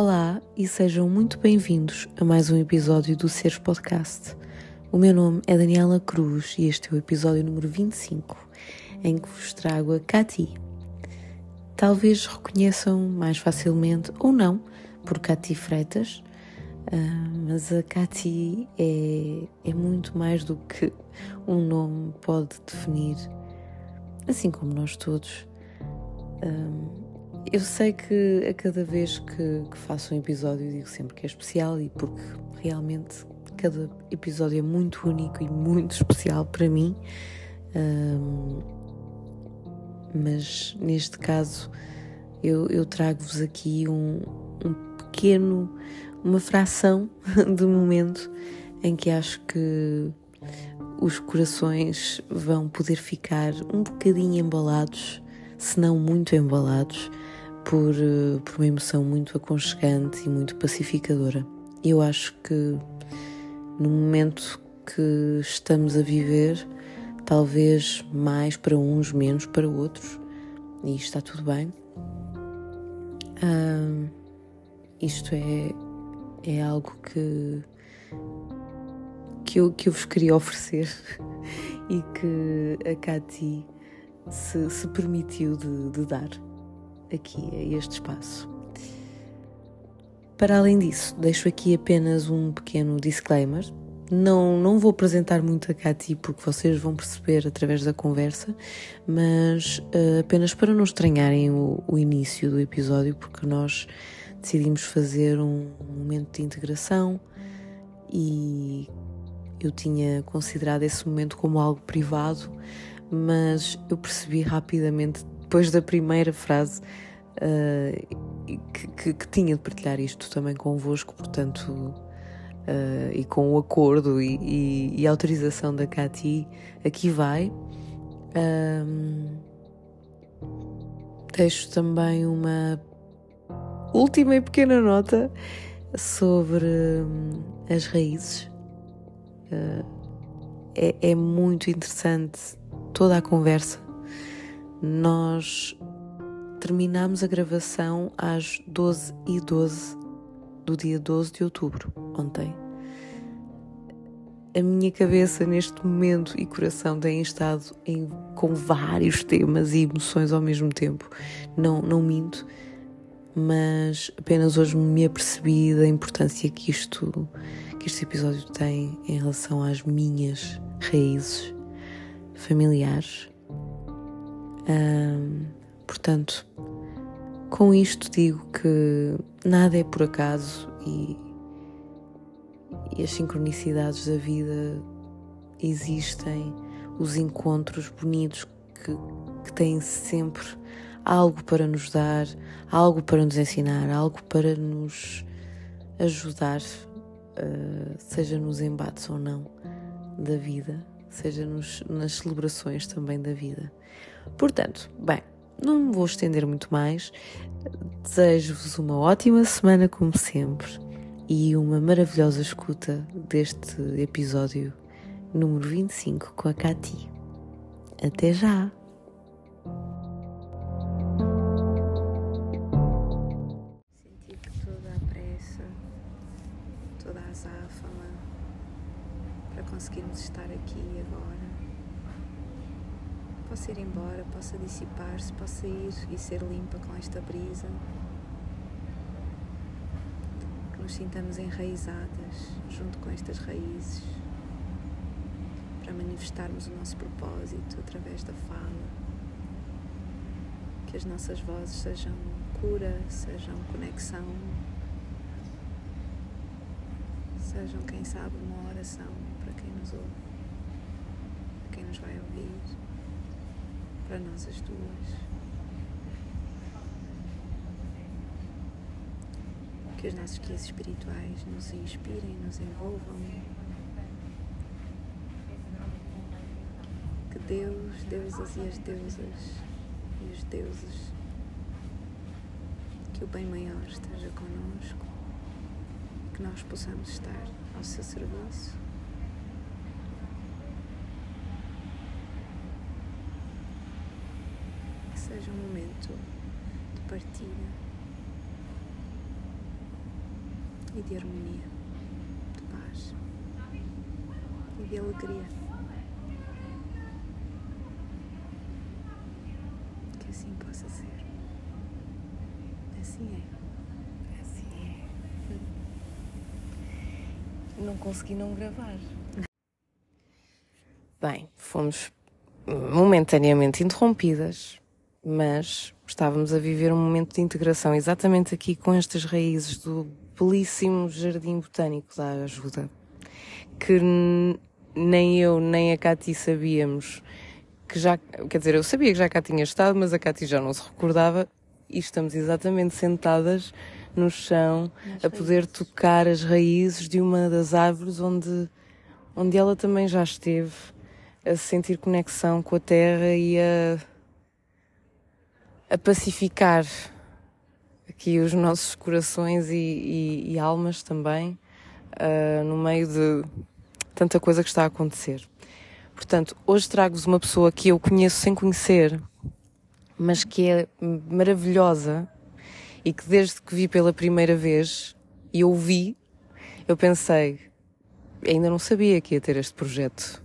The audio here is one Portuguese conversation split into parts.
Olá e sejam muito bem-vindos a mais um episódio do Seres Podcast. O meu nome é Daniela Cruz e este é o episódio número 25, em que vos trago a Cati. Talvez reconheçam mais facilmente ou não por Cati Freitas, uh, mas a Cati é, é muito mais do que um nome pode definir, assim como nós todos. Um, eu sei que a cada vez que, que, faço um episódio digo sempre que é especial e porque realmente cada episódio é muito único e muito especial para mim. Um, mas neste caso eu, eu trago-vos aqui um, um pequeno, uma fração de momento em que acho que os corações vão poder ficar um bocadinho embalados, se não muito embalados, por, eh, por uma emoção muito aconchegante e muito pacificadora. Eu acho que no momento que estamos a viver, talvez mais para uns, menos para outros, e está tudo bem. Isto é, é algo que, que, eu, que eu vos queria oferecer e que a Cati se, se permitiu de, de dar aqui a este espaço. Para além disso, deixo aqui apenas um pequeno disclaimer. Não, não vou apresentar muito a Cati porque vocês vão perceber através da conversa, mas uh, apenas para não estranharem o, o, início do episódio, porque nós decidimos fazer um momento de integração e eu tinha considerado esse momento como algo privado, mas eu percebi rapidamente depois da primeira frase uh, que, que, que, tinha de partilhar isto também convosco, portanto, uh, e com o acordo e, e, e, autorização da Cati, aqui vai. Um, deixo também uma última e pequena nota sobre um, as raízes. Uh, é, é muito interessante toda a conversa nós terminamos a gravação às 12 e 12 do dia 12 de outubro, ontem. A minha cabeça neste momento e coração têm estado em, com vários temas e emoções ao mesmo tempo. Não, não minto, mas apenas hoje me apercebi da importância que isto, que este episódio tem em relação às minhas raízes familiares portanto, com isto digo que nada é por acaso e, e as sincronicidades da vida existem, os encontros bonitos que, que têm sempre algo para nos dar, algo para nos ensinar, algo para nos ajudar, uh, seja nos embates ou não da vida, seja nos, nas celebrações também da vida. Portanto, bem, não me vou estender muito mais. Desejo-vos uma ótima semana, como sempre, e uma maravilhosa escuta deste episódio número 25 com a Cati. Até já! Senti toda a pressa, toda a azáfama para conseguirmos estar aqui agora possa ir embora, possa dissipar-se, possa ir e ser limpa com esta brisa. Que nos sintamos enraizadas junto com estas raízes para manifestarmos o nosso propósito através da fala. Que as nossas vozes sejam cura, sejam conexão, sejam, quem sabe, uma oração para quem nos ouve, para quem nos vai ouvir para nós as duas. Que os nossos guias espirituais nos inspirem, nos envolvam. Que Deus, deusas e as deusas e os deuses, que o bem maior esteja conosco, que nós possamos estar ao seu serviço seja um momento de partilha, e de harmonia, de paz e de alegria. Que assim possa ser. Assim é. Assim é. Não consegui não gravar. Bem, fomos momentaneamente interrompidas, mas estávamos a viver um momento de integração exatamente aqui com estas raízes do belíssimo jardim botânico da ajuda, que nem eu nem a Cati sabíamos que já, quer dizer, eu sabia que já cá tinha estado, mas a Cati já não se recordava e estamos exatamente sentadas no chão Nas a poder raízes. tocar as raízes de uma das árvores onde, onde ela também já esteve a sentir conexão com a terra e a, a pacificar aqui os nossos corações e, e, e almas também, uh, no meio de tanta coisa que está a acontecer. Portanto, hoje trago-vos uma pessoa que eu conheço sem conhecer, mas que é maravilhosa e que desde que vi pela primeira vez e ouvi, eu pensei, ainda não sabia que ia ter este projeto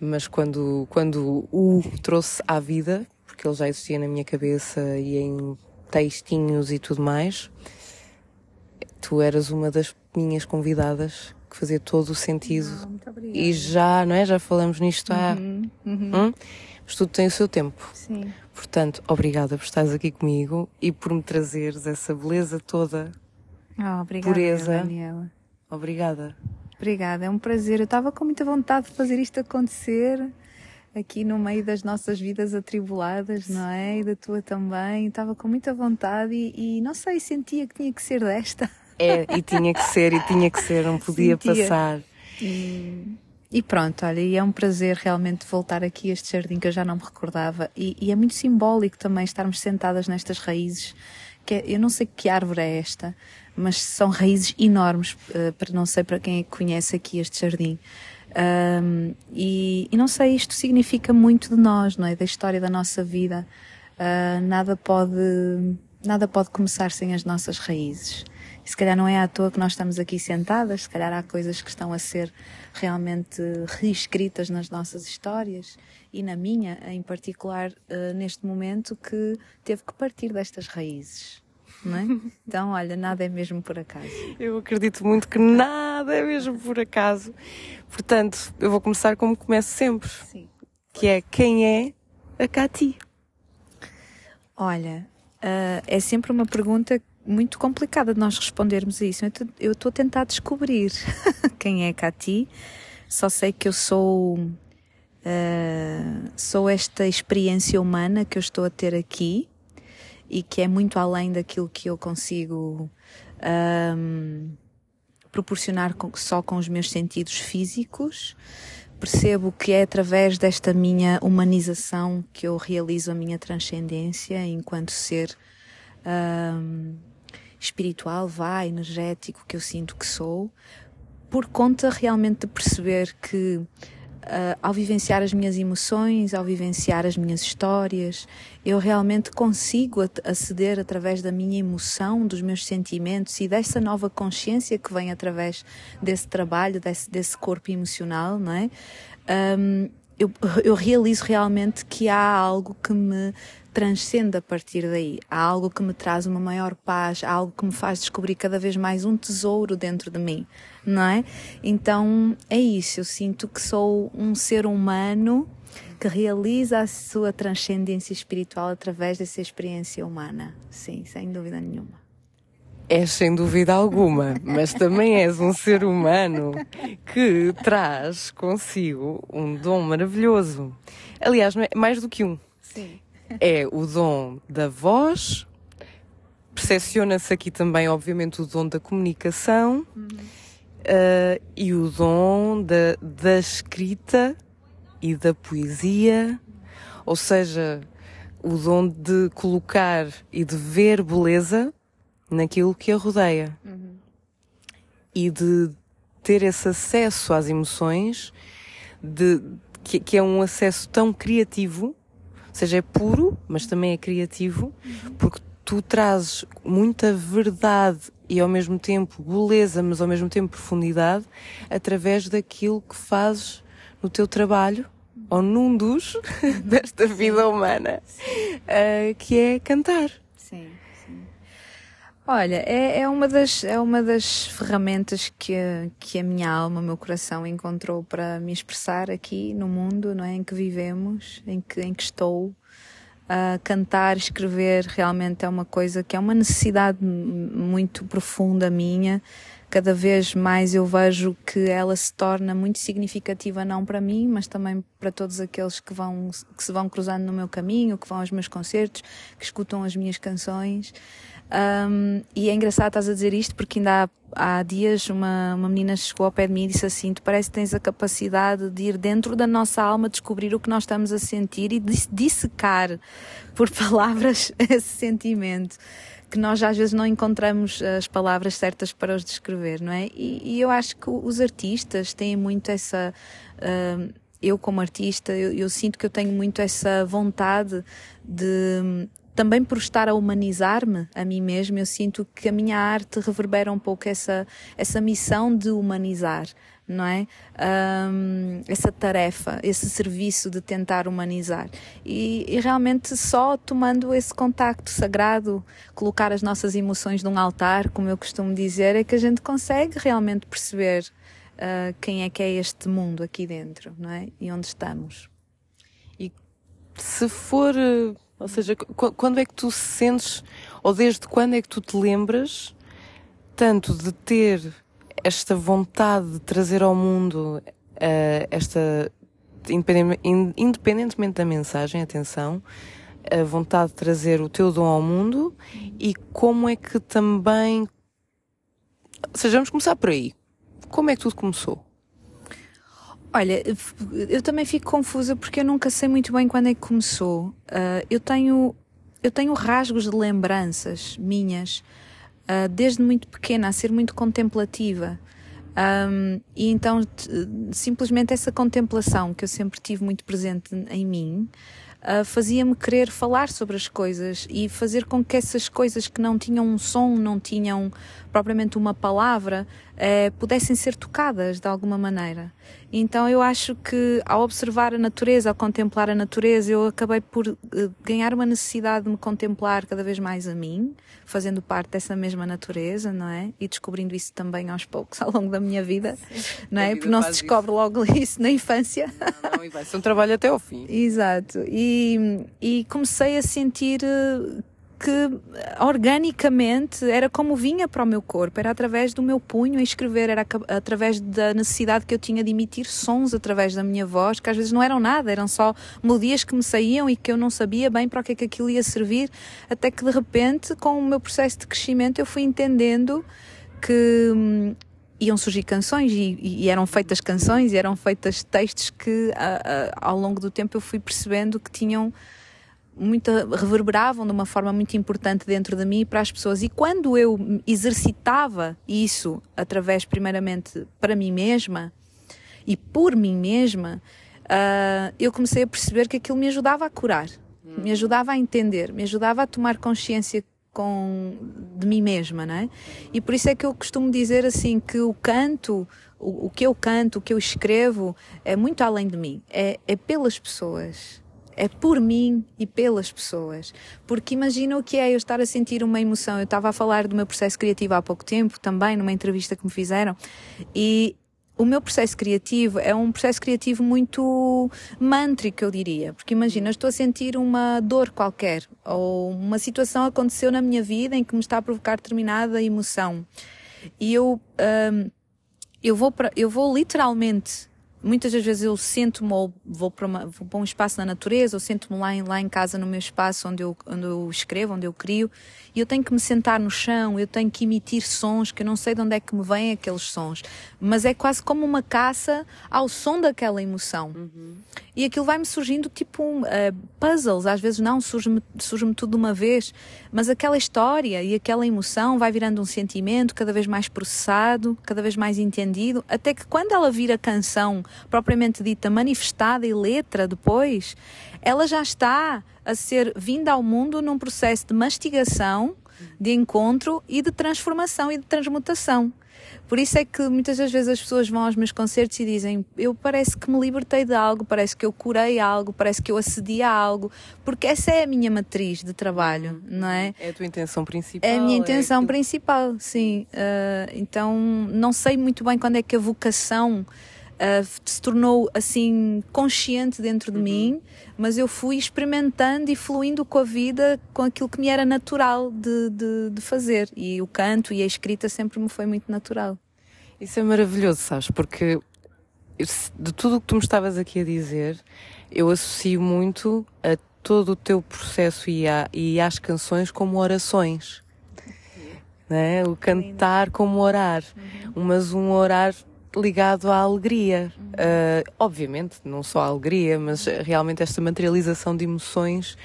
mas quando, quando o trouxe à vida, porque ele já existia na minha cabeça e em textinhos e tudo mais, tu eras uma das minhas convidadas que fazia todo o sentido. Não, e já, não é? Já falamos nisto há. Uhum, uhum. Hum? Mas tudo tem o seu tempo. Sim. Portanto, obrigada por estares aqui comigo e por me trazeres essa beleza toda. Oh, obrigada, pureza. Daniela. Obrigada. Obrigada, é um prazer. Eu estava com muita vontade de fazer isto acontecer aqui no meio das nossas vidas atribuladas, não é? E da tua também. Estava com muita vontade e, e, não sei, sentia que tinha que ser desta. É, e tinha que ser, e tinha que ser, não podia sentia. passar. E, e, pronto, olha, e é um prazer realmente voltar aqui a este jardim que eu já não me recordava. E, e é muito simbólico também estarmos sentadas nestas raízes. Que é, eu não sei que árvore é esta, mas são raízes enormes, uh, para não sei para quem é conhece aqui este jardim. Um, e, e, não sei, isto significa muito de nós, não é? Da história da nossa vida. Uh, nada pode, nada pode começar sem as nossas raízes. Se calhar não é à toa que nós estamos aqui sentadas, se calhar há coisas que estão a ser realmente reescritas nas nossas histórias e na minha, em particular, uh, neste momento, que teve que partir destas raízes não é? Então, olha, nada é mesmo por acaso. Eu acredito muito que nada é mesmo por acaso. Portanto, eu vou começar como começo sempre. Sim. Que é quem é a Cati? Olha, uh, é sempre uma pergunta muito complicada de nós respondermos a isso. Eu estou a tentar descobrir quem é a Cati. Só sei que eu sou uh, sou esta experiência humana que eu estou a ter aqui e que é muito além daquilo que eu consigo um, proporcionar com, só com os meus sentidos físicos. Percebo que é através desta minha humanização que eu realizo a minha transcendência enquanto ser um, espiritual, vá, energético, que eu sinto que sou, por conta realmente de perceber que uh, ao vivenciar as minhas emoções, ao vivenciar as minhas histórias, eu realmente consigo aceder através da minha emoção, dos meus sentimentos e dessa nova consciência que vem através desse trabalho, desse, desse corpo emocional, não é? Um, eu, eu realizo realmente que há algo que me transcende a partir daí. Há algo que me traz uma maior paz, há algo que me faz descobrir cada vez mais um tesouro dentro de mim, não é? Então é isso, eu sinto que sou um ser humano que realiza a sua transcendência espiritual através dessa experiência humana. Sim, sem dúvida nenhuma. És sem dúvida alguma, mas também és um ser humano que traz consigo um dom maravilhoso. Aliás, é mais do que um. Sim é o dom da voz, percepciona-se aqui também, obviamente, o dom da comunicação uhum. uh, e o dom da, da escrita e da poesia, ou seja, o dom de colocar e de ver beleza naquilo que a rodeia uhum. e de ter esse acesso às emoções, de, que, que é um acesso tão criativo seja, é puro, mas também é criativo, porque tu trazes muita verdade e ao mesmo tempo beleza, mas ao mesmo tempo profundidade, através daquilo que fazes no teu trabalho ou num dos desta vida humana, uh, que é cantar. Sim, sim. Olha, é, é, uma das, é uma das ferramentas que, que a minha alma, o meu coração encontrou para me expressar aqui no mundo não é, em que vivemos, em que, em que estou. Uh, cantar, escrever realmente é uma coisa que é uma necessidade muito profunda minha cada vez mais eu vejo que ela se torna muito significativa não para mim, mas também para todos aqueles que vão que se vão cruzando no meu caminho, que vão aos meus concertos, que escutam as minhas canções. Um, e é engraçado estás a dizer isto porque ainda há, há dias uma, uma menina chegou ao pé de mim e disse assim: Tu parece que tens a capacidade de ir dentro da nossa alma descobrir o que nós estamos a sentir e dissecar por palavras esse sentimento que nós às vezes não encontramos as palavras certas para os descrever, não é? E, e eu acho que os artistas têm muito essa. Uh, eu, como artista, eu, eu, sinto que eu tenho muito essa vontade de. Também por estar a humanizar-me a mim mesma, eu sinto que a minha arte reverbera um pouco essa, essa missão de humanizar não é? Um, essa tarefa, esse serviço de tentar humanizar. E, e, realmente só tomando esse contacto sagrado, colocar as nossas emoções num altar, como eu costumo dizer, é que a gente consegue realmente perceber uh, quem é que é este mundo aqui dentro, não é? E onde estamos. E se for, ou seja, quando é que tu sentes, ou desde quando é que tu te lembras tanto de ter esta vontade de trazer ao mundo uh, esta, independentemente da mensagem, atenção, a vontade de trazer o teu dom ao mundo e como é que também. Ou seja, vamos começar por aí. Como é que tudo começou? Olha, eu também fico confusa porque eu nunca sei muito bem quando é que começou. Uh, eu tenho eu tenho rasgos de lembranças minhas uh, desde muito pequena, a ser muito contemplativa. Um, e então, simplesmente essa contemplação que eu sempre tive muito presente em mim, uh, fazia-me querer falar sobre as coisas e fazer com que essas coisas que não tinham um som, não tinham propriamente uma palavra, uh, pudessem ser tocadas de alguma maneira. Então eu acho que ao observar a natureza, ao contemplar a natureza, eu acabei por uh, ganhar uma necessidade de me contemplar cada vez mais a mim, fazendo parte dessa mesma natureza, não é? E descobrindo isso também aos poucos ao longo da minha vida, Sim, não é? Porque não se descobre isso. logo isso na infância. Não, não, e vai ser um trabalho até ao fim. Exato. E, e comecei a sentir eh, que organicamente era como vinha para o meu corpo, era através do meu punho a escrever, era através da necessidade que eu tinha de emitir sons através da minha voz, que às vezes não eram nada, eram só melodias que me saíam e que eu não sabia bem para o que é que aquilo ia servir, até que de repente, com o meu processo de crescimento, eu fui entendendo que hum, iam surgir canções e, e, eram feitas canções e eram feitas textos que a, a, ao longo do tempo eu fui percebendo que tinham muita, reverberavam de uma forma muito importante dentro de mim e para as pessoas. E quando eu exercitava isso através, primeiramente, para mim mesma e por mim mesma, uh, eu comecei a perceber que aquilo me ajudava a curar, hum. me ajudava a entender, me ajudava a tomar consciência com, de mim mesma, não é? E por isso é que eu costumo dizer assim que o canto, o, o que eu canto, o que eu escrevo, é muito além de mim, é, é pelas pessoas é por mim e pelas pessoas. Porque imagina o que é eu estar a sentir uma emoção. Eu estava a falar do meu processo criativo há pouco tempo, também numa entrevista que me fizeram, e o meu processo criativo é um processo criativo muito mântrico, eu diria. Porque imagina, eu estou a sentir uma dor qualquer, ou uma situação aconteceu na minha vida em que me está a provocar determinada emoção. E eu, hum, eu, vou, pra, eu vou literalmente muitas das vezes eu sento-me ou vou para, uma, vou para, um espaço na natureza ou sento-me lá em, lá em casa no meu espaço onde eu, onde eu escrevo, onde eu crio e eu tenho que me sentar no chão, eu tenho que emitir sons que eu não sei de onde é que me vêm aqueles sons, mas é quase como uma caça ao som daquela emoção. Uhum. E aquilo vai-me surgindo tipo uh, puzzles, às vezes não, surge-me surge tudo de uma vez, mas aquela história e aquela emoção vai virando um sentimento cada vez mais processado, cada vez mais entendido, até que quando ela vira canção propriamente dita manifestada e letra depois, ela já está a ser vinda ao mundo num processo de mastigação, de encontro e de transformação e de transmutação. Por isso é que muitas das vezes as pessoas vão aos meus concertos e dizem: Eu parece que me libertei de algo, parece que eu curei algo, parece que eu acedi a algo, porque essa é a minha matriz de trabalho, não é? É a tua intenção principal. É a minha intenção é principal, sim. Uh, então não sei muito bem quando é que a vocação uh, se tornou assim consciente dentro de uhum. mim, mas eu fui experimentando e fluindo com a vida, com aquilo que me era natural de, de, de fazer. E o canto e a escrita sempre me foi muito natural. Isso é maravilhoso, sabes? Porque de tudo o que tu me estavas aqui a dizer, eu associo muito a todo o teu processo e, a, e às canções como orações. Né? O cantar como orar, uhum. mas um orar ligado à alegria. Uh, obviamente, não só à alegria, mas realmente esta materialização de emoções,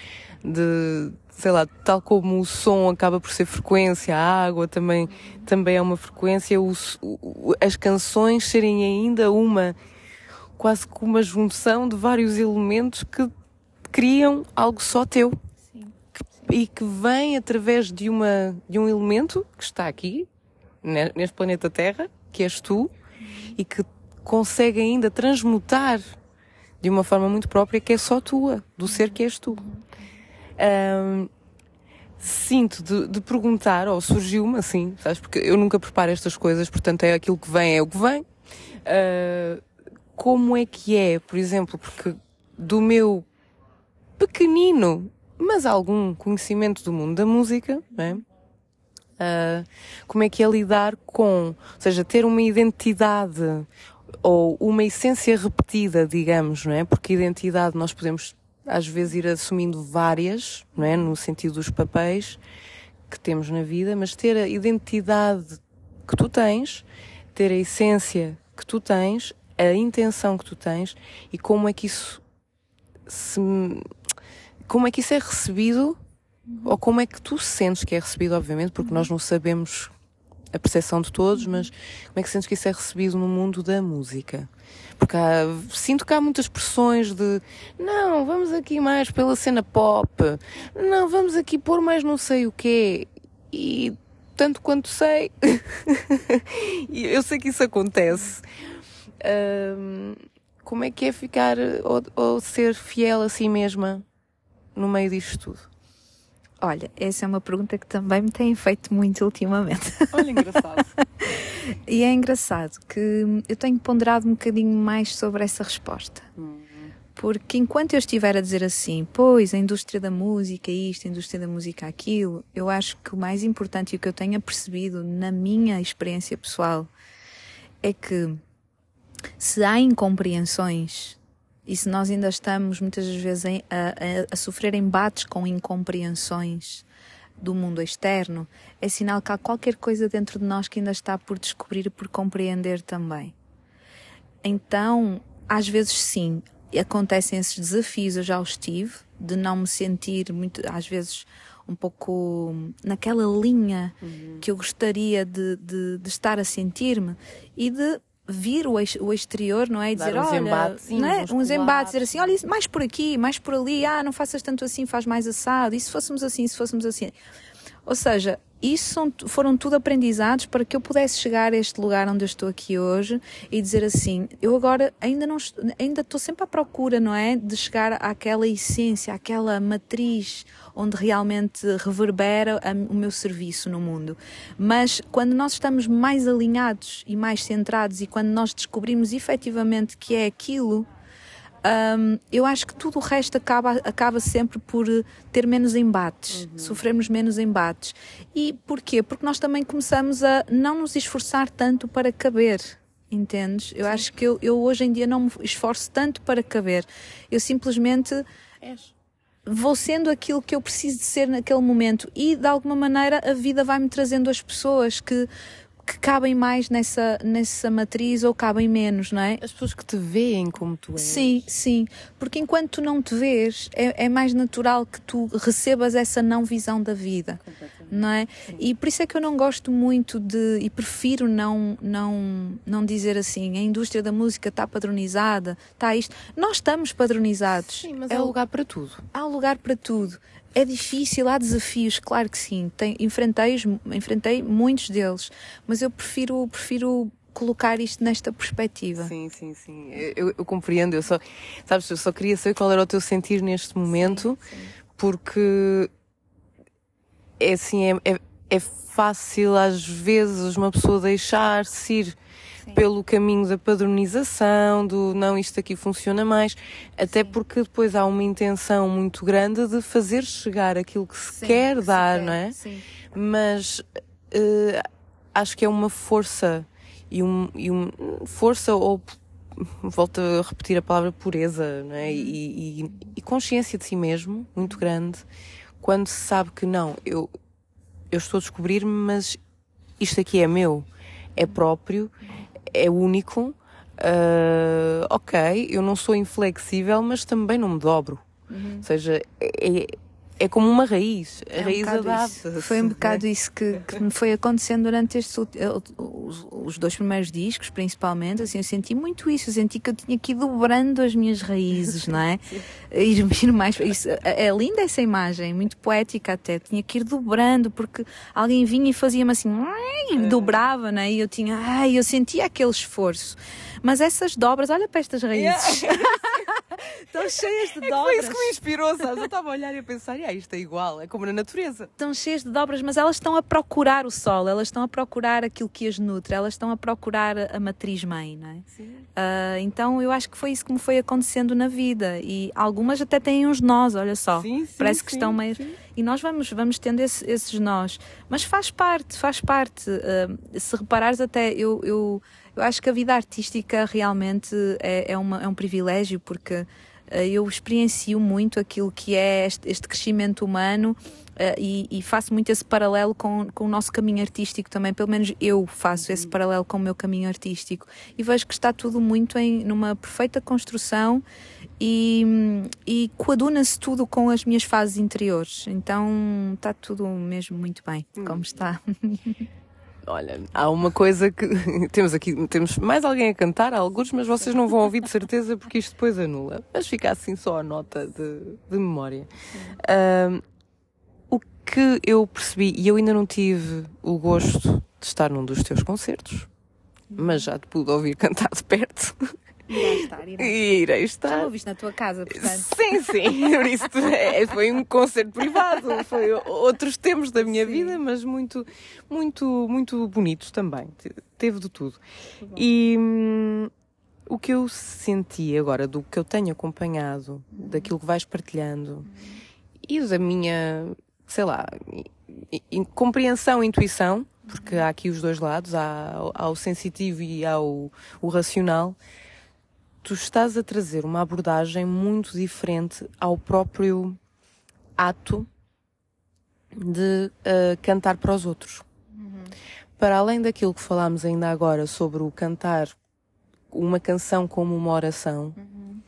de, sei lá, tal como o som acaba por ser frequência, a água também, também é uma frequência, o, o, as canções serem ainda uma, quase como uma junção de vários elementos que criam algo só teu. E que vem através de, uma, de um elemento que está aqui, neste planeta Terra, que és tu, e que consegue ainda transmutar de uma forma muito própria que é só tua, do ser que és tu. Um, sinto de, de, perguntar, ou surgiu-me assim, sabes? Porque eu nunca preparo estas coisas, portanto é aquilo que vem, é o que vem. Uh, como é que é, por exemplo, porque do meu pequenino, mas algum conhecimento do mundo da música, não é? Uh, como é que é lidar com, ou seja, ter uma identidade ou uma essência repetida, digamos, não é? Porque identidade nós podemos às vezes ir assumindo várias, não é? No sentido dos papéis que temos na vida, mas ter a identidade que tu tens, ter a essência que tu tens, a intenção que tu tens e como é que isso se, como é que isso é recebido ou como é que tu sentes que é recebido, obviamente, porque nós não sabemos a percepção de todos, mas como é que sentes que isso é recebido no mundo da música? Porque há, sinto que há muitas pressões de não, vamos aqui mais pela cena pop, não, vamos aqui pôr mais não sei o quê. E tanto quanto sei, eu sei que isso acontece. Como é que é ficar ou, ou ser fiel a si mesma no meio disto tudo? Olha, essa é uma pergunta que também me têm feito muito ultimamente. Olha, engraçado. e é engraçado que eu tenho ponderado um bocadinho mais sobre essa resposta. Hum. Porque enquanto eu estiver a dizer assim, pois a indústria da música isto, a indústria da música aquilo, eu acho que o mais importante e o que eu tenho percebido na minha experiência pessoal é que se há incompreensões e se nós ainda estamos muitas vezes a, a, a sofrer embates com incompreensões do mundo externo, é sinal que há qualquer coisa dentro de nós que ainda está por descobrir e por compreender também. Então, às vezes sim, acontecem esses desafios, eu já os tive, de não me sentir muito, às vezes, um pouco naquela linha uhum. que eu gostaria de, de, de estar a sentir-me e de vir o, ex, o exterior, não é? E dizer, olha, embates, não é? uns embates, dizer assim, olha, mais por aqui, mais por ali, ah, não faças tanto assim, faz mais assado, e se fôssemos assim, se fôssemos assim. Ou seja, isso são, foram tudo aprendizados para que eu pudesse chegar a este lugar onde eu estou aqui hoje e dizer assim, eu agora ainda não ainda estou sempre à procura, não é, de chegar àquela essência, àquela matriz onde realmente reverbera o meu serviço no mundo. Mas quando nós estamos mais alinhados e mais centrados e quando nós descobrimos efetivamente que é aquilo um, eu acho que tudo o resto acaba, acaba sempre por ter menos embates, uhum. sofrermos menos embates. E porquê? Porque nós também começamos a não nos esforçar tanto para caber. Entendes? Eu Sim. acho que eu, eu hoje em dia não me esforço tanto para caber. Eu simplesmente És. vou sendo aquilo que eu preciso de ser naquele momento e de alguma maneira a vida vai-me trazendo as pessoas que que cabem mais nessa, nessa matriz ou cabem menos, não é? As pessoas que te veem como tu és. Sim, sim. Porque enquanto tu não te vês, é, é mais natural que tu recebas essa não visão da vida, não é? Sim. E por isso é que eu não gosto muito de, e prefiro não, não, não dizer assim, a indústria da música está padronizada, está isto. Nós estamos padronizados. Sim, mas é há lugar para tudo. Há lugar para tudo. É difícil, há desafios, claro que sim. Tem, enfrentei, enfrentei muitos deles, mas eu prefiro, prefiro colocar isto nesta perspectiva. Sim, sim, sim. Eu, eu, compreendo. Eu só, sabes, eu só queria saber qual era o teu sentir neste momento, sim, sim. porque é assim, é, é, é, fácil às vezes uma pessoa deixar-se ir pelo caminho da padronização, do não, isto aqui funciona mais, até Sim. porque depois há uma intenção muito grande de fazer chegar aquilo que se Sim, quer que dar, se quer. não é? Sim. Mas uh, acho que é uma força e um, e um força ou volto a repetir a palavra pureza, não é? Uhum. E, e, e consciência de si mesmo muito grande quando se sabe que não, eu, eu estou a descobrir-me, mas isto aqui é meu, é próprio é único. Uh, ok, eu não sou inflexível, mas também não me dobro. Uhum. Ou seja, é, é como uma raiz. A é um raiz adapta. Foi um bocado isso que, que, me foi acontecendo durante estes os, os, dois primeiros discos, principalmente. Assim, eu senti muito isso. Eu senti que eu tinha que ir dobrando as minhas raízes, não é? Ir, ir mais. Isso, é, é linda essa imagem, muito poética até. Tinha que ir dobrando, porque alguém vinha e fazia-me assim, é. dobrava, não é? E eu tinha, ai, eu sentia aquele esforço. Mas essas dobras, olha para estas raízes. Yeah. Estão cheias de é dobras. Foi isso que me inspirou, sabes? Eu estava a olhar e a pensar, ah, isto é igual, é como na natureza. Estão cheias de dobras, mas elas estão a procurar o sol, elas estão a procurar aquilo que as nutre, elas estão a procurar a matriz-mãe, não é? Sim. Uh, então eu acho que foi isso que me foi acontecendo na vida. E algumas até têm uns nós, olha só. Sim, sim, Parece que sim, estão meio. E nós vamos, vamos tendo esse, esses nós. Mas faz parte, faz parte. Uh, se reparares, até eu, eu eu acho que a vida artística realmente é, é, uma, é um privilégio porque eh, eu experiencio muito aquilo que é este, crescimento humano Uh, e, e, faço muito esse paralelo com, com o nosso caminho artístico também, pelo menos eu faço esse paralelo com o meu caminho artístico e vejo que está tudo muito em numa perfeita construção e, e coaduna-se tudo com as minhas fases interiores, então está tudo mesmo muito bem como hum. está. Olha, há uma coisa que temos aqui, temos mais alguém a cantar, alguns, mas vocês não vão ouvir de certeza porque isto depois anula. Mas fica assim só a nota de, de memória. Um, o que eu percebi, e eu ainda não tive o gosto de estar num dos teus concertos, mas já te pude ouvir cantar de perto. Irei estar, irei. irei estar. Já ouviste na tua casa, portanto. Sim, sim. Por isso é, foi um concerto privado. Foi outros tempos da minha sim. vida, mas muito, muito, muito bonitos também. Teve de tudo. E hum, o que eu senti agora, do que eu tenho acompanhado, daquilo que vais partilhando, e da minha, sei lá, compreensão, intuição, porque há aqui os dois lados, há, há o sensitivo e há o, o racional tu estás a trazer uma abordagem muito diferente ao próprio ato de uh, cantar para os outros. Uhum. Para além daquilo que falámos ainda agora sobre o cantar uma canção como uma oração, uhum.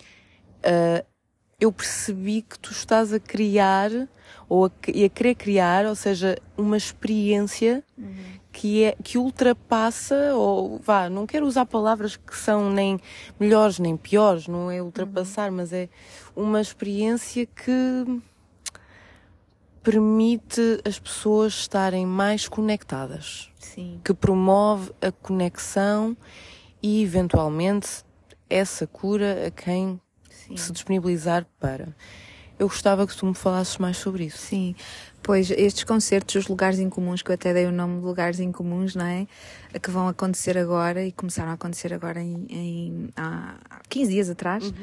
uh, eu percebi que tu estás a criar ou a, a querer criar, ou seja, uma experiência uhum que, é, que ultrapassa, ou vá, não quero usar palavras que são nem melhores nem piores, não é ultrapassar, uhum. mas é uma experiência que permite as pessoas estarem mais conectadas, Sim. que promove a conexão e eventualmente essa cura a quem Sim. se disponibilizar para. Eu gostava que tu me falasses mais sobre isso. Sim, Pois, estes concertos, os lugares incomuns, que eu até dei o nome de lugares incomuns, não é? Que vão acontecer agora e começaram a acontecer agora em, em há 15 dias atrás. Uhum.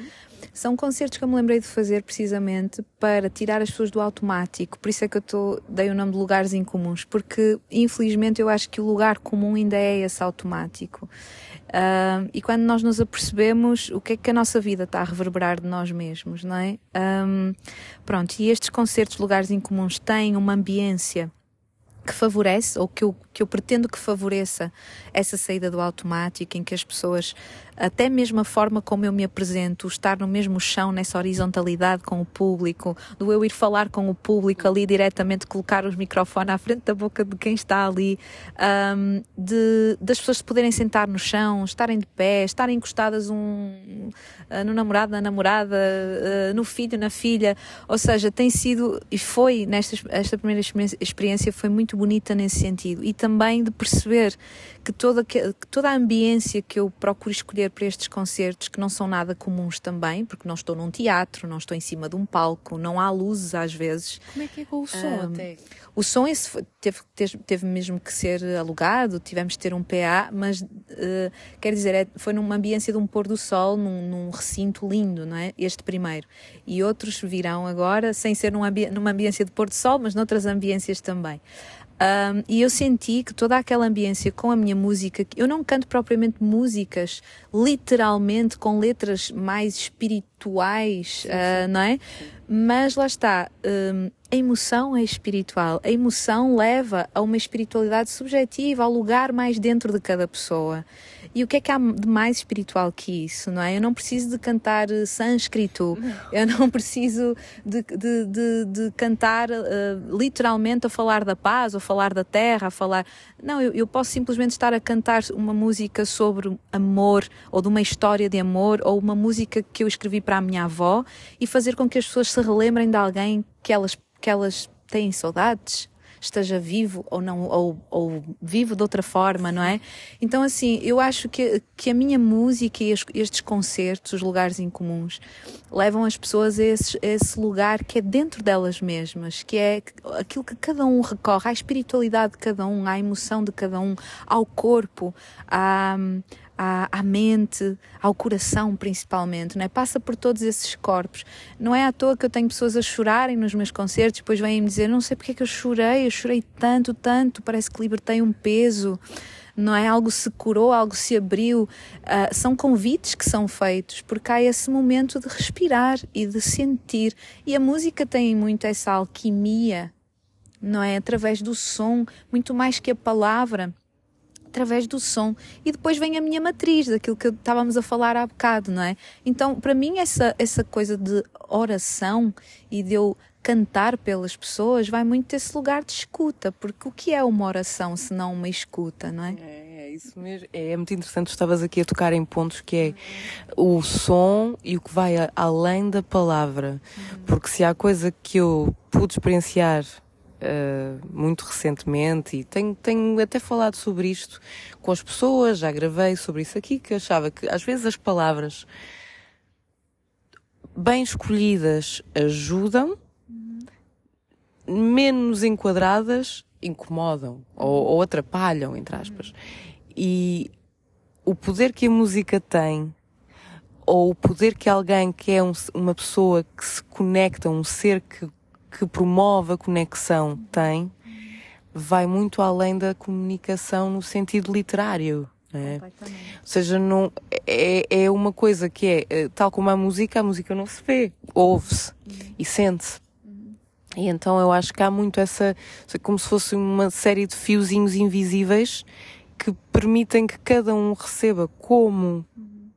São concertos que eu me lembrei de fazer precisamente para tirar as pessoas do automático. Por isso é que eu tô, dei o nome de lugares incomuns, porque infelizmente eu acho que o lugar comum ainda é esse automático. Uh, e quando nós nos apercebemos o que é que a nossa vida está a reverberar de nós mesmos, não é? Um, pronto, e estes concertos, lugares incomuns, têm uma ambiência que favorece ou que eu, que eu pretendo que favoreça essa saída do automático, em que as pessoas, até mesmo a forma como eu me apresento, estar no mesmo chão, nessa horizontalidade com o público, do eu ir falar com o público ali diretamente, colocar os microfones à frente da boca de quem está ali, um, de, das pessoas poderem sentar no chão, estarem de pé, estarem encostadas um, uh, no namorado, na namorada, uh, no filho, na filha, ou seja, tem sido e foi nesta esta primeira experiência foi muito bonita nesse sentido. E também de perceber que toda, que toda a ambiência que eu procuro escolher para estes concertos, que não são nada comuns também, porque não estou num teatro, não estou em cima de um palco, não há luzes às vezes. Como é que é com o som um, até? O som esse teve, teve, teve, mesmo que ser alugado, tivemos que ter um PA, mas uh, quer dizer, é, foi numa ambiência de um pôr do sol, num, num, recinto lindo, não é? Este primeiro. E outros virão agora, sem ser num ambi numa ambiência de pôr do sol, mas noutras ambiências também. Um, e eu senti que toda aquela ambiência com a minha música, eu não canto propriamente músicas literalmente com letras mais espirituais, sim, uh, não é? Mas lá está, um, a emoção é espiritual, a emoção leva a uma espiritualidade subjetiva, ao lugar mais dentro de cada pessoa. E o que é que há de mais espiritual que isso, não é? Eu não preciso de cantar eh, sânscrito, eu não preciso de, de, de, de cantar uh, literalmente a falar da paz, ou falar da terra, a falar. Não, eu, eu posso simplesmente estar a cantar uma música sobre amor, ou de uma história de amor, ou uma música que eu escrevi para a minha avó e fazer com que as pessoas se relembrem de alguém que elas, que elas têm saudades esteja vivo ou não, ou, ou vivo de outra forma, não é? Então, assim, eu acho que, que a minha música e estes concertos, os lugares incomuns, levam as pessoas a esse, a esse lugar que é dentro delas mesmas, que é aquilo que cada um recorre, à espiritualidade de cada um, à emoção de cada um, ao corpo, à à, à, mente, ao coração principalmente, não é? Passa por todos esses corpos. Não é à toa que eu tenho pessoas a chorarem nos meus concertos, depois vêm-me dizer, não sei porque é que eu chorei, eu chorei tanto, tanto, parece que libertei um peso, não é? Algo se curou, algo se abriu. Uh, são convites que são feitos, porque há esse momento de respirar e de sentir. E a música tem muito essa alquimia, não é? Através do som, muito mais que a palavra através do som. E depois vem a minha matriz, daquilo que estávamos a falar há bocado, não é? Então, para mim, essa, essa coisa de oração e de eu cantar pelas pessoas vai muito desse lugar de escuta, porque o que é uma oração se não uma escuta, não é? É, é isso mesmo. É, é muito interessante, estavas aqui a tocar em pontos que é o som e o que vai a, além da palavra. Uhum. Porque se há coisa que eu pude experienciar uh, muito recentemente e tenho, tenho até falado sobre isto com as pessoas, já gravei sobre isso aqui, que achava que às vezes as palavras bem escolhidas ajudam, menos enquadradas incomodam ou, ou atrapalham, entre aspas. E o poder que a música tem ou o poder que alguém que é um, uma pessoa que se conecta, um ser que que promove a conexão tem vai muito além da comunicação no sentido literário. É? Ou seja, não, é, é uma coisa que é, eh, tal como a música, a música não se vê, ouve-se uhum. e sente-se. Uhum. E então eu acho que há muito essa, como se fosse uma série de fiozinhos invisíveis que permitem que cada um receba como uhum.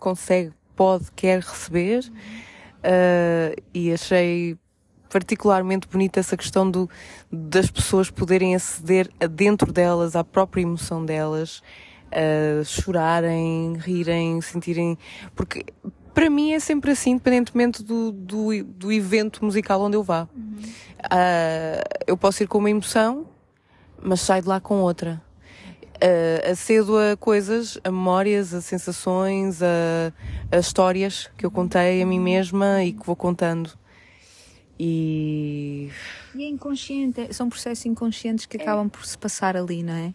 consegue, pode, quer receber. Uh, e achei particularmente bonita essa questão do, das pessoas poderem aceder a dentro delas, à própria emoção delas, uh, chorarem, rirem, sentirem. Porque para mim é sempre assim, independentemente do, do, do evento musical onde eu vá. Uhum. Uh, eu posso ir com uma emoção, mas saio de lá com outra. Uh, acedo a coisas, a memórias, a sensações, a, a histórias que eu contei a mim mesma e que vou contando. E... e é inconsciente, é, são processos inconscientes que é. acabam por se passar ali, não é?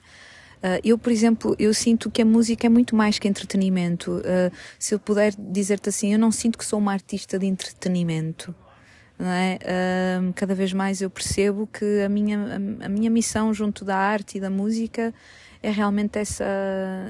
Uh, eu, por exemplo, eu sinto que a música é muito mais que entretenimento. Uh, se eu puder dizer-te assim, eu não sinto que sou uma artista de entretenimento. Não é? Uh, cada vez mais eu percebo que a minha, a, a minha missão junto da arte e da música é realmente essa,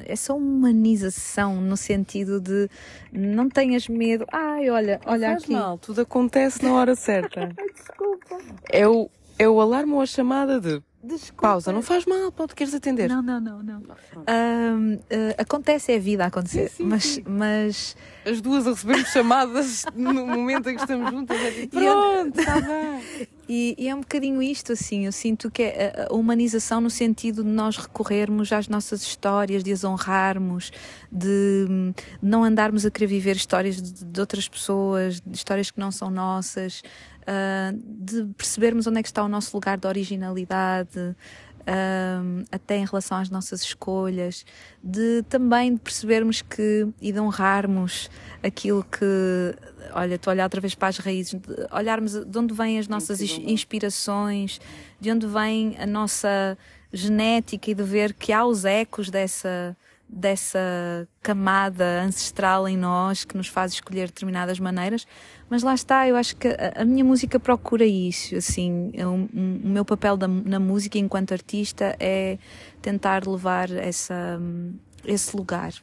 essa humanização no sentido de não tenhas medo. Ai, olha, olha não aqui. Mal, tudo acontece na hora certa. Desculpa. É o, É o alarme ou a chamada de Desculpa. Pausa, não faz mal, pode queres atender. Não, não, não, não. Uh, uh, acontece, é a vida a acontecer, sim, sim, mas, sim. mas. As duas a recebermos chamadas no momento em que estamos juntas, é tipo, pronto, está bem. E, e, é um bocadinho isto, assim, eu sinto que é a humanização no sentido de nós recorrermos às nossas histórias, de as honrarmos, de não andarmos a querer viver histórias de, de outras pessoas, de histórias que não são nossas, uh, de percebermos onde é que está o nosso lugar de originalidade, uh, até em relação às nossas escolhas, de também de percebermos que e de honrarmos aquilo que, olha, estou a olhar outra vez para as raízes, de olharmos de onde vêm as nossas inspirações, de onde vem a nossa genética e de ver que há os ecos dessa dessa camada ancestral em nós que nos faz escolher determinadas maneiras, mas lá está, eu acho que a, a minha música procura isso, assim, o, um, o meu papel da, na música enquanto artista é tentar levar essa, esse lugar.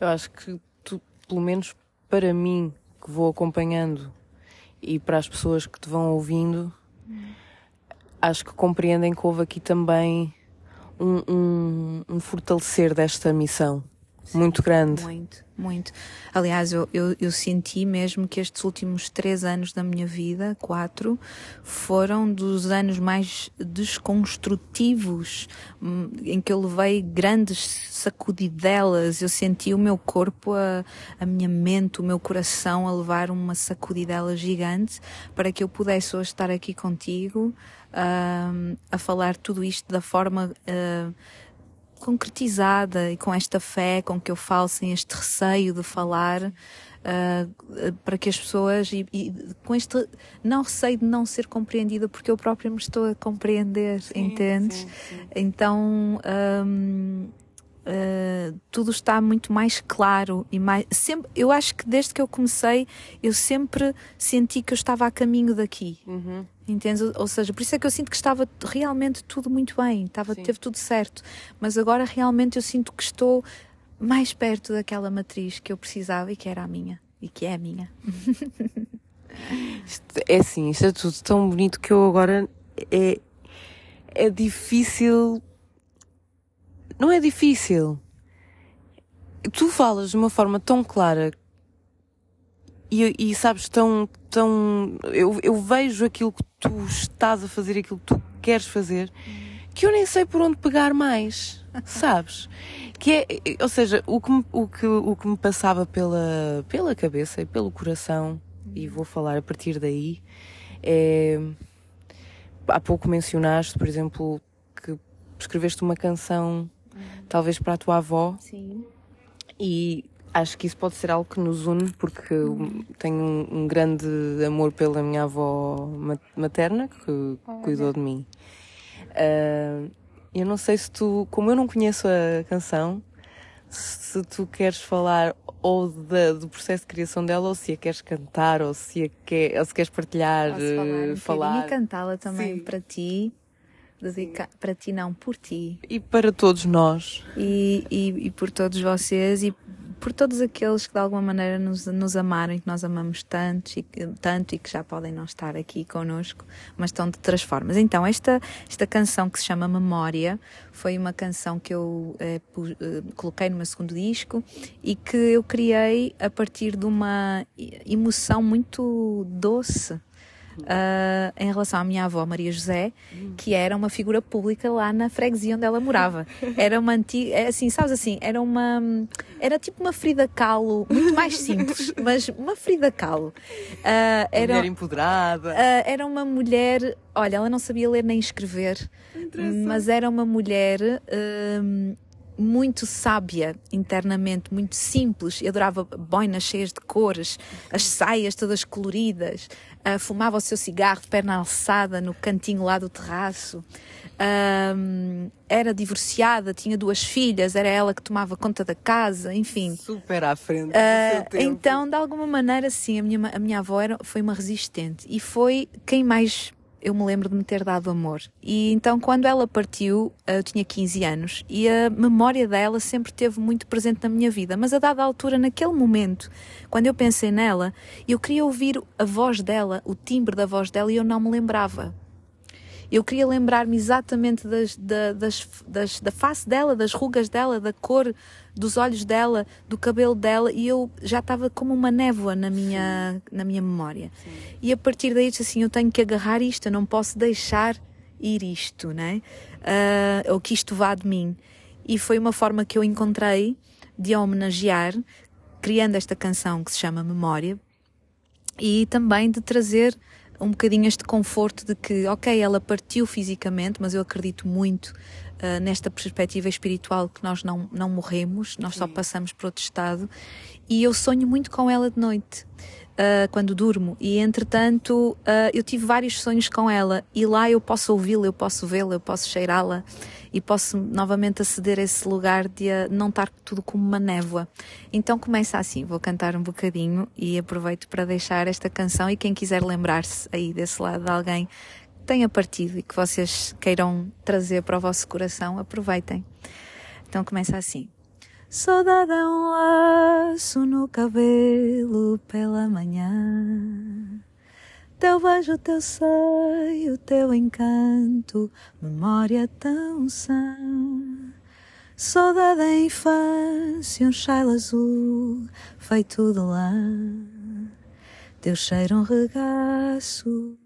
Eu acho que tu, pelo menos para mim, que vou acompanhando e para as pessoas que te vão ouvindo, acho que compreendem que houve aqui também um, um, um fortalecer desta missão muito grande. Muito, muito. Aliás, eu, eu, eu, senti mesmo que estes últimos três anos da minha vida, quatro, foram dos anos mais desconstrutivos, hum, em que eu levei grandes sacudidelas. Eu senti o meu corpo, a, a minha mente, o meu coração a levar uma sacudidela gigante para que eu pudesse hoje estar aqui contigo. Uh, a falar tudo isto da forma uh, concretizada e com esta fé com que eu falo, sem este receio de falar, uh, para que as pessoas, e, e, com este não receio de não ser compreendida, porque eu própria me estou a compreender, sim, entendes? Sim, sim. Então. Um, Uh, tudo está muito mais claro e mais sempre eu acho que desde que eu comecei eu sempre senti que eu estava a caminho daqui uhum. Entendes? Ou seja, por isso é que eu sinto que estava realmente tudo muito bem, estava, teve tudo certo. Mas agora realmente eu sinto que estou mais perto daquela matriz que eu precisava e que era a minha. E que é a minha. é assim, isto é tudo tão bonito que eu agora é, é difícil. Não é difícil. Tu falas de uma forma tão clara e, e sabes, tão, tão, eu, eu vejo aquilo que tu estás a fazer, aquilo que tu queres fazer, que eu nem sei por onde pegar mais, sabes? Que é, ou seja, o que, me, o que, o que me passava pela, pela cabeça e pelo coração, e vou falar a partir daí, é, há pouco mencionaste, por exemplo, que escreveste uma canção, talvez para a tua avó. Sim. E acho que isso pode ser algo que nos une, porque tenho um, um grande amor pela minha avó materna, que cuidou de mim. Uh, eu não sei se tu, como eu não conheço a canção, se tu queres falar ou de, do processo de criação dela, ou se a queres cantar, ou se, a quer, ou se queres partilhar, Posso falar, um falar. e cantá-la também Sim. para ti. Dedica para ti não, por ti. E para todos nós. E, e, e por todos vocês e por todos aqueles que de alguma maneira nos, nos amaram e que nós amamos tanto e, tanto e que já podem não estar aqui connosco, mas estão de outras formas. Então, esta, esta canção que se chama Memória foi uma canção que eu eh, eh, coloquei no meu segundo disco e que eu criei a partir de uma emoção muito doce uh, em relação à minha avó Maria José, que era uma figura pública lá na freguesia onde ela morava. Era uma antiga, é assim, sabes assim, era uma, era tipo uma Frida Kahlo, muito mais simples, mas uma Frida Kahlo. Uh, era, mulher empoderada. Uh, era uma mulher, olha, ela não sabia ler nem escrever, mas era uma mulher muito sábia internamente, muito simples. Eu adorava boinas cheias de cores, as saias todas coloridas, uh, fumava o seu cigarro de perna alçada no cantinho lá do terraço. Uh, era divorciada, tinha duas filhas, era ela que tomava conta da casa, enfim. Super à frente. Uh, então, de alguma maneira, sim, a minha, a minha avó era, foi uma resistente e foi quem mais eu me lembro de me ter dado amor. E então, quando ela partiu, eu tinha 15 anos e a memória dela sempre teve muito presente na minha vida. Mas a dada altura, naquele momento, quando eu pensei nela, eu queria ouvir a voz dela, o timbre da voz dela, e eu não me lembrava. Eu queria lembrar-me exatamente das, das, das, da face dela, das rugas dela, da cor dos olhos dela, do cabelo dela, e eu já estava como uma névoa na minha, na minha memória. Sim. E a partir daí disse assim: eu tenho que agarrar isto, eu não posso deixar ir isto, né? Uh, ou que isto vá de mim. E foi uma forma que eu encontrei de a homenagear, criando esta canção que se chama Memória, e também de trazer um bocadinho este conforto de que, ok, ela partiu fisicamente, mas eu acredito muito uh, nesta perspectiva espiritual que nós não, não morremos, nós Sim. só passamos para outro estado. E eu sonho muito com ela de noite uh, quando durmo. E entretanto, uh, eu tive vários sonhos com ela e lá eu posso ouvi-la, eu posso vê-la, eu posso cheirá-la e posso novamente aceder a esse lugar de não estar tudo como uma névoa. Então começa assim, vou cantar um bocadinho e aproveito para deixar esta canção e quem quiser lembrar-se aí desse lado de alguém que tenha partido e que vocês queiram trazer para o vosso coração, aproveitem. Então começa assim. Saudade é um laço no cabelo pela manhã. Teu beijo, teu seio, teu encanto, memória tão sã. Saudade da infância, um chale azul feito de lã. Teu cheiro, um regaço.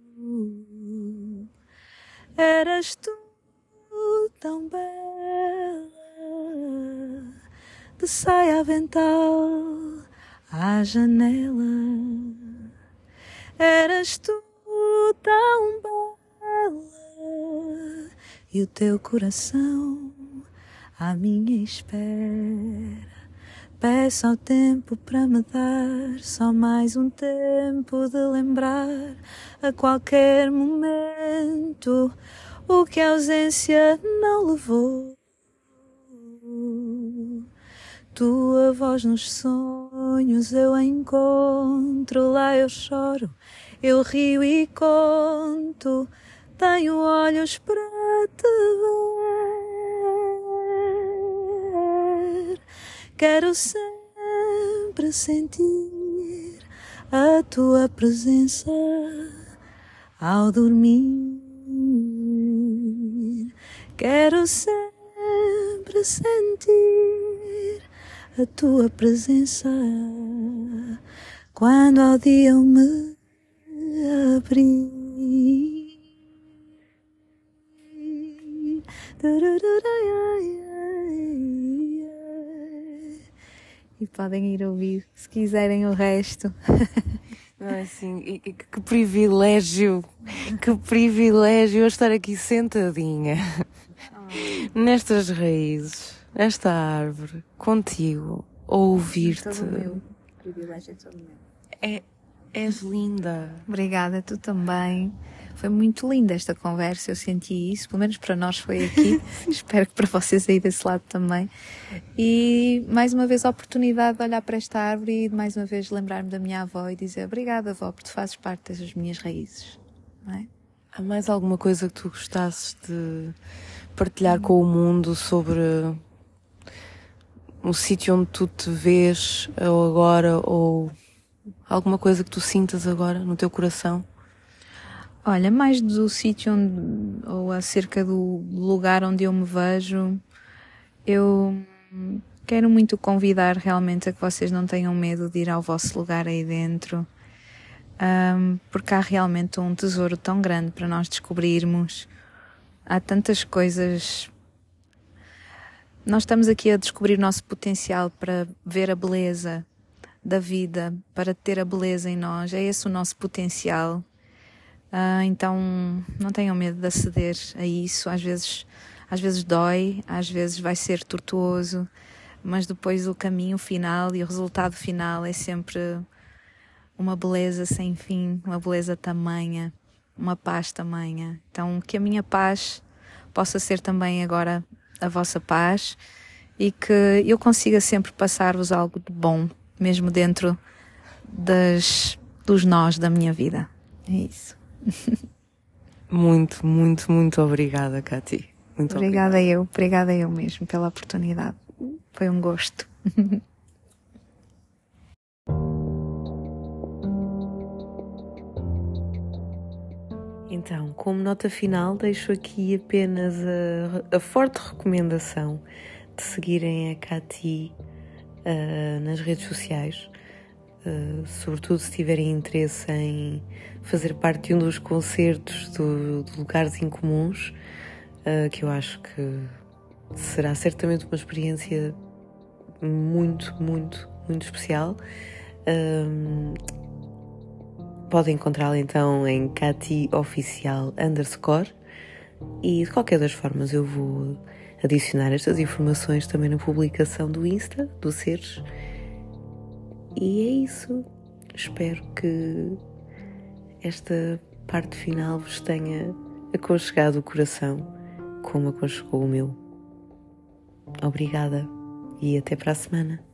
Eras tu tão bela de saia avental à janela. Eras tu tão bela e o teu coração à minha espera. Peço ao tempo para me dar só mais um tempo de lembrar a qualquer momento o que a ausência não levou tua voz nos sonhos eu encontro, lá eu choro, eu rio e conto, tenho olhos para te ver. Quero sempre sentir a tua presença ao dormir. Quero sempre sentir a tua presença quando ao dia eu me abri. E podem ir ouvir se quiserem o resto. Não é assim, que, que privilégio, que privilégio eu estar aqui sentadinha oh. nestas raízes esta árvore contigo, ouvir-te. É privilégio é todo meu. É, és linda. Obrigada, tu também. Foi muito linda esta conversa, eu senti isso, pelo menos para nós foi aqui. Espero que para vocês aí desse lado também. E mais uma vez a oportunidade de olhar para esta árvore e mais uma vez lembrar-me da minha avó e dizer obrigada, avó, porque tu fazes parte das minhas raízes. Não é? Há mais alguma coisa que tu gostasses de partilhar hum. com o mundo sobre um sítio onde tu te vês ou agora ou alguma coisa que tu sintas agora no teu coração? Olha, mais do sítio onde, ou acerca do lugar onde eu me vejo, eu quero muito convidar realmente a que vocês não tenham medo de ir ao vosso lugar aí dentro, um, porque há realmente um tesouro tão grande para nós descobrirmos. Há tantas coisas nós estamos aqui a descobrir o nosso potencial para ver a beleza da vida, para ter a beleza em nós. É esse o nosso potencial. Uh, então não tenham medo de aceder a isso. Às vezes, às vezes dói, às vezes vai ser tortuoso, mas depois o caminho final e o resultado final é sempre uma beleza sem fim, uma beleza tamanha, uma paz tamanha. Então que a minha paz possa ser também agora a vossa paz e que eu consiga sempre passar-vos algo de bom, mesmo dentro das, dos nós da minha vida. É isso. Muito, muito, muito obrigada, Cati. Muito obrigada obrigada eu, obrigada eu mesmo pela oportunidade. Foi um gosto. Então, como nota final, deixo aqui apenas a, a forte recomendação de seguirem a Cati uh, nas redes sociais, uh, sobretudo se tiverem interesse em fazer parte de um dos concertos do Lugares Incomuns, uh, que eu acho que será certamente uma experiência muito, muito, muito especial. Podem encontrá-la então em Cati Oficial underscore e de qualquer das formas eu vou adicionar estas informações também na publicação do Insta, do Seres. E é isso. Espero que esta parte final vos tenha aconchegado o coração como aconchegou o meu. Obrigada e até para a semana.